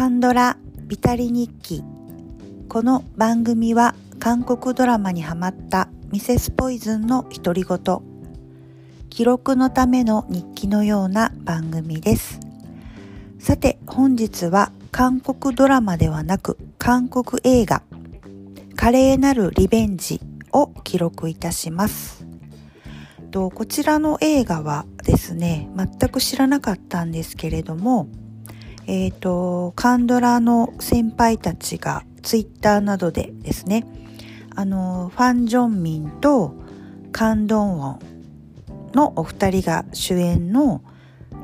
カンドラビタリ日記。この番組は韓国ドラマにハマったミセスポイズンの独り言。記録のための日記のような番組です。さて本日は韓国ドラマではなく韓国映画華麗なるリベンジを記録いたします。とこちらの映画はですね全く知らなかったんですけれどもえっ、ー、とカンドラの先輩たちがツイッターなどでですねあのファン・ジョンミンとカンドンウォンのお二人が主演の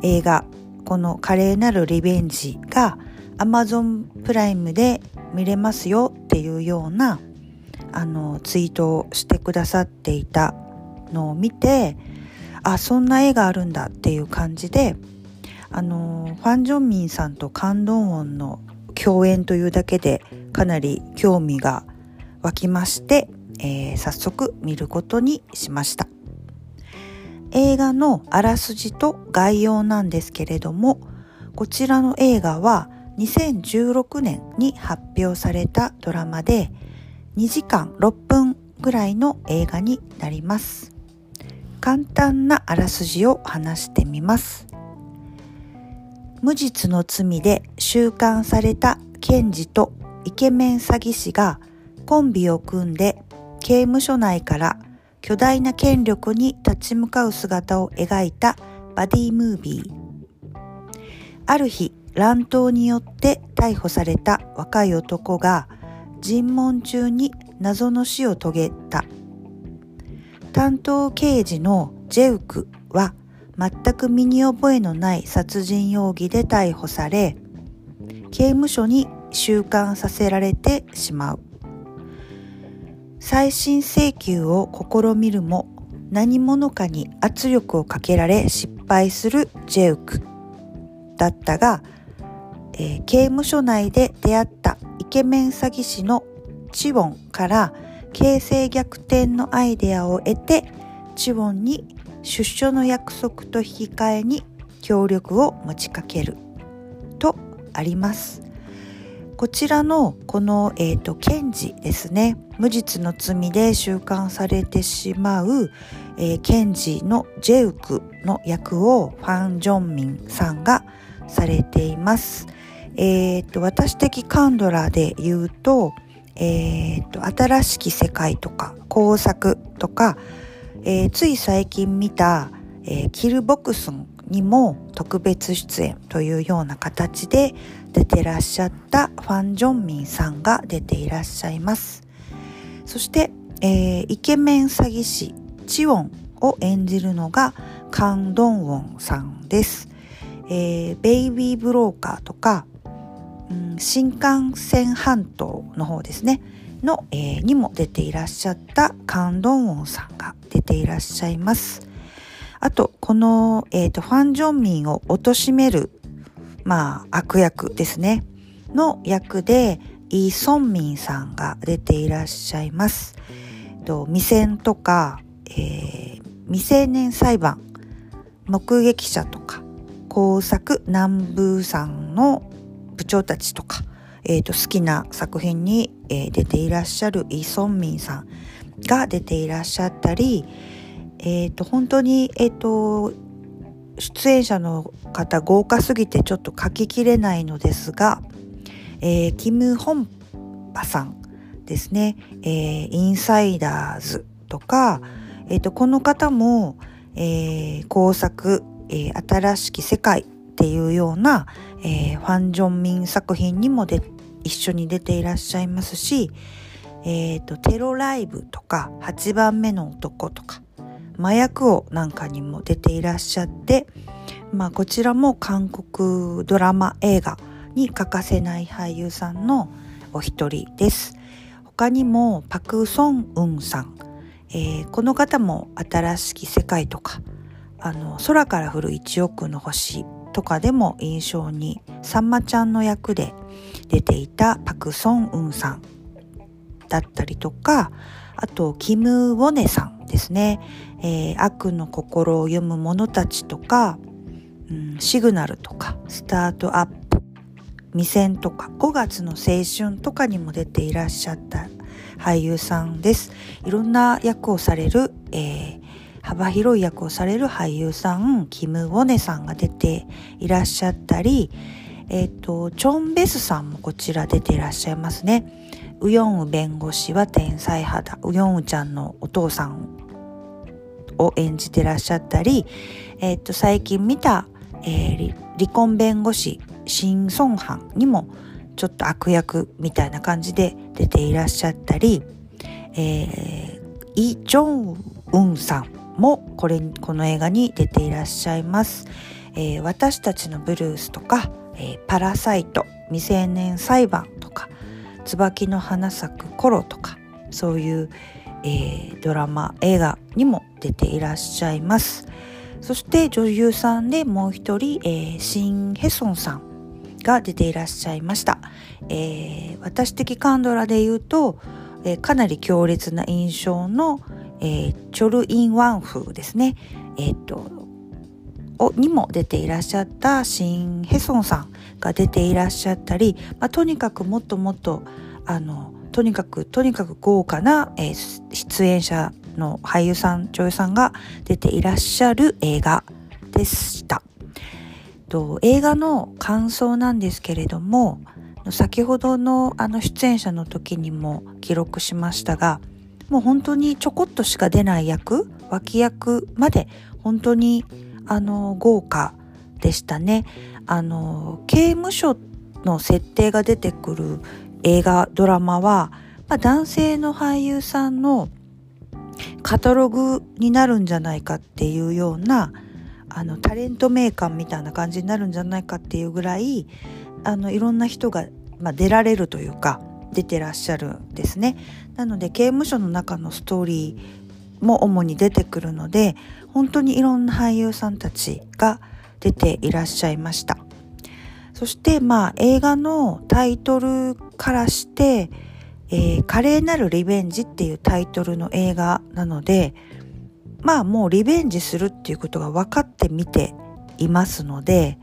映画この華麗なるリベンジが Amazon プライムで見れますよっていうようなあのツイートをしてくださっていたのを見てあそんな絵があるんだっていう感じであのファン・ジョンミンさんとカンドンウォンの共演というだけでかなり興味が湧きまして、えー、早速見ることにしました。映画のあらすじと概要なんですけれどもこちらの映画は2016年に発表されたドラマで2時間6分ぐらいの映画になります。簡単なあらすじを話してみます。無実の罪で収監された検事とイケメン詐欺師がコンビを組んで刑務所内から巨大な権力に立ち向かう姿を描いたバディムービー。ある日乱闘によって逮捕された若い男が尋問中に謎の死を遂げた。担当刑事のジェウクは全く身に覚えのない殺人容疑で逮捕され刑務所に収監させられてしまう。再審請求を試みるも何者かに圧力をかけられ失敗するジェウクだったが、えー、刑務所内で出会ったイケメン詐欺師のチウォンから形勢逆転のアイデアを得てチウォンに出所の約束と引き換えに協力を持ちかける。とあります。こちらのこの、えーと、検事ですね。無実の罪で収監されてしまう、えー、検事のジェウクの役をファン・ジョンミンさんがされています。えーと、私的カンドラで言うと,、えーと新しき世界とか工作とかえー、つい最近見た、えー、キルボクスンにも特別出演というような形で出てらっしゃったファン・ジョンミンさんが出ていらっしゃいます。そして、えー、イケメン詐欺師チウォンを演じるのがカン・ドンウォンさんです。えー、ベイビーブローカーとか、うん、新幹線半島の方ですね。の、えー、にも出ていらっしゃったカン・ドンウォンさんがていらっしゃいます。あと、この、えーと、ファン・ジョンミンを貶める、まあ、悪役ですね、の役で、イ・ソンミンさんが出ていらっしゃいます。と未戦とか、えー、未成年裁判、目撃者とか、工作南部さんの部長たちとか、えーと、好きな作品に、えー、出ていらっしゃるイ・ソンミンさんが出ていらっしゃったり、えーと、本当に、えーと、出演者の方豪華すぎてちょっと書ききれないのですが、えー、キム・ホンパさんですね、えー、インサイダーズとか、えーと、この方も、えー、工作、えー、新しき世界っていうような、えー、ファン・ジョンミン作品にも出一緒に出ていらっしゃいますし、えーと、テロライブとか8番目の男とか麻薬王なんかにも出ていらっしゃって、まあ、こちらも韓国ドラマ映画に欠かせない俳優さんのお一人です。他にもパク・ソンウンさん、えー、この方も新しき世界とかあの空から降る1億の星とかでも印象にさんまちゃんの役で出ていたパク・ソンウンさんだったりとかあとキム・ウォネさんですね、えー、悪の心を読む者たちとか、うん、シグナルとかスタートアップ未戦とか5月の青春とかにも出ていらっしゃった俳優さんです。いろんな役をされる、えー、幅広い役をされる俳優さん、キム・ウォネさんが出ていらっしゃったり、えっ、ー、と、チョン・ベスさんもこちら出ていらっしゃいますね。ウヨンウ弁護士は天才肌、ウヨンウちゃんのお父さんを演じてらっしゃったり、えっ、ー、と、最近見た、えー、離婚弁護士、シン・ソンハンにもちょっと悪役みたいな感じで出ていらっしゃったり、えー、イ・ジョンウンさんもこれこの映画に出ていらっしゃいます。えー、私たちのブルースとか、えー、パラサイト未成年裁判とか椿の花咲く頃とかそういう、えー、ドラマ映画にも出ていらっしゃいます。そして女優さんでもう一人、えー、シン・ヘソンさんが出ていらっしゃいました、えー、私的カンドラで言うと、えー、かなり強烈な印象の、えー、チョル・イン・ワンフですね。えっ、とをにも出ていらっしゃったシン・ヘソンさんが出ていらっしゃったり、まあ、とにかくもっともっとあのとにかくとにかく豪華な、えー、出演者の俳優さん女優さんが出ていらっしゃる映画でした。と映画の感想なんですけれども先ほどのあの出演者の時にも記録しましたがもう本当にちょこっとしか出ない役脇役まで本当にあの豪華でしたね。あの刑務所の設定が出てくる映画ドラマは、まあ、男性の俳優さんのカタログになるんじゃないかっていうようなあのタレント名鑑みたいな感じになるんじゃないかっていうぐらいあのいろんな人が、まあ、出られるというか出てらっしゃるんですね。なので刑務所の中のストーリーも主に出てくるので本当にいろんな俳優さんたちが出ていらっしゃいました。そしてまあ映画のタイトルからして、えー、華麗なるリベンジっていうタイトルの映画なので、まあもうリベンジするっていうことが分かって見ていますので、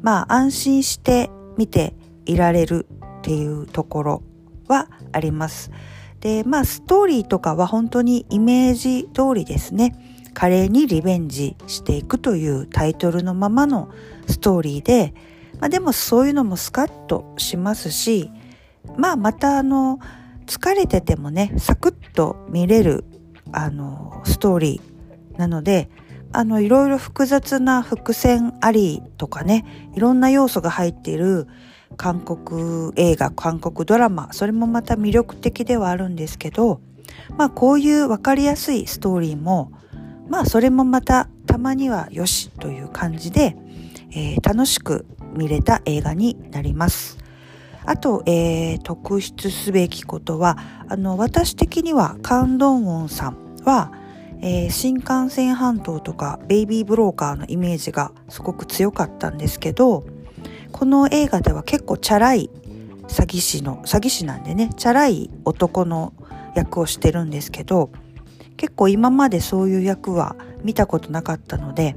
まあ安心して見ていられるっていうところはあります。で、まあストーリーとかは本当にイメージ通りですね。華麗にリベンジしていくというタイトルのままのストーリーで、まあ、でもそういうのもスカッとしますし、まあまたあの、疲れててもね、サクッと見れるあの、ストーリーなので、あの、いろいろ複雑な伏線ありとかね、いろんな要素が入っている韓国映画、韓国ドラマ、それもまた魅力的ではあるんですけど、まあこういうわかりやすいストーリーも、まあそれもまたたまにはよしという感じで、えー、楽しく見れた映画になります。あと、えー、特筆すべきことは、あの、私的にはカンドンウォンさんは、えー、新幹線半島とかベイビーブローカーのイメージがすごく強かったんですけど、この映画では結構チャラい詐欺師の、詐欺師なんでね、チャラい男の役をしてるんですけど、結構今までそういう役は見たことなかったので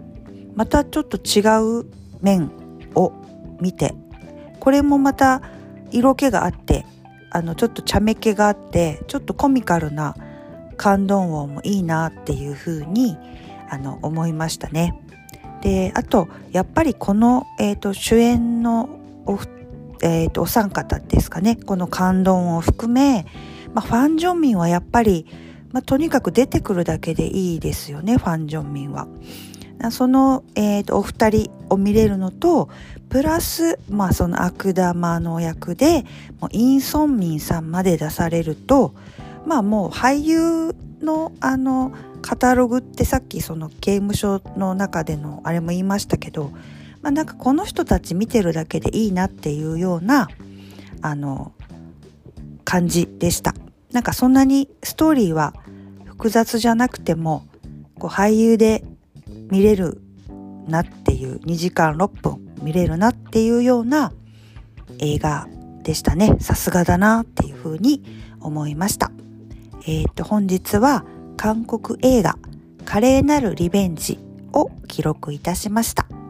またちょっと違う面を見てこれもまた色気があってあのちょっと茶目気があってちょっとコミカルな感動音もいいなっていうふうにあの思いましたね。であとやっぱりこの、えーと、主演のお,、えーと、お三方ですかねこの感動音を含め、まあ、ファン・ジョンミンはやっぱりまあ、とにかく出てくるだけでいいですよね、ファン・ジョンミンは。その、えーと、お二人を見れるのと、プラス、まあその悪玉の役で、もうイン・ソンミンさんまで出されると、まあもう俳優のあの、カタログってさっきその刑務所の中でのあれも言いましたけど、まあなんかこの人たち見てるだけでいいなっていうような、あの、感じでした。なんかそんなにストーリーは複雑じゃなくてもこう俳優で見れるなっていう2時間6分見れるなっていうような映画でしたねさすがだなっていうふうに思いましたえっ、ー、と本日は韓国映画華麗なるリベンジを記録いたしました。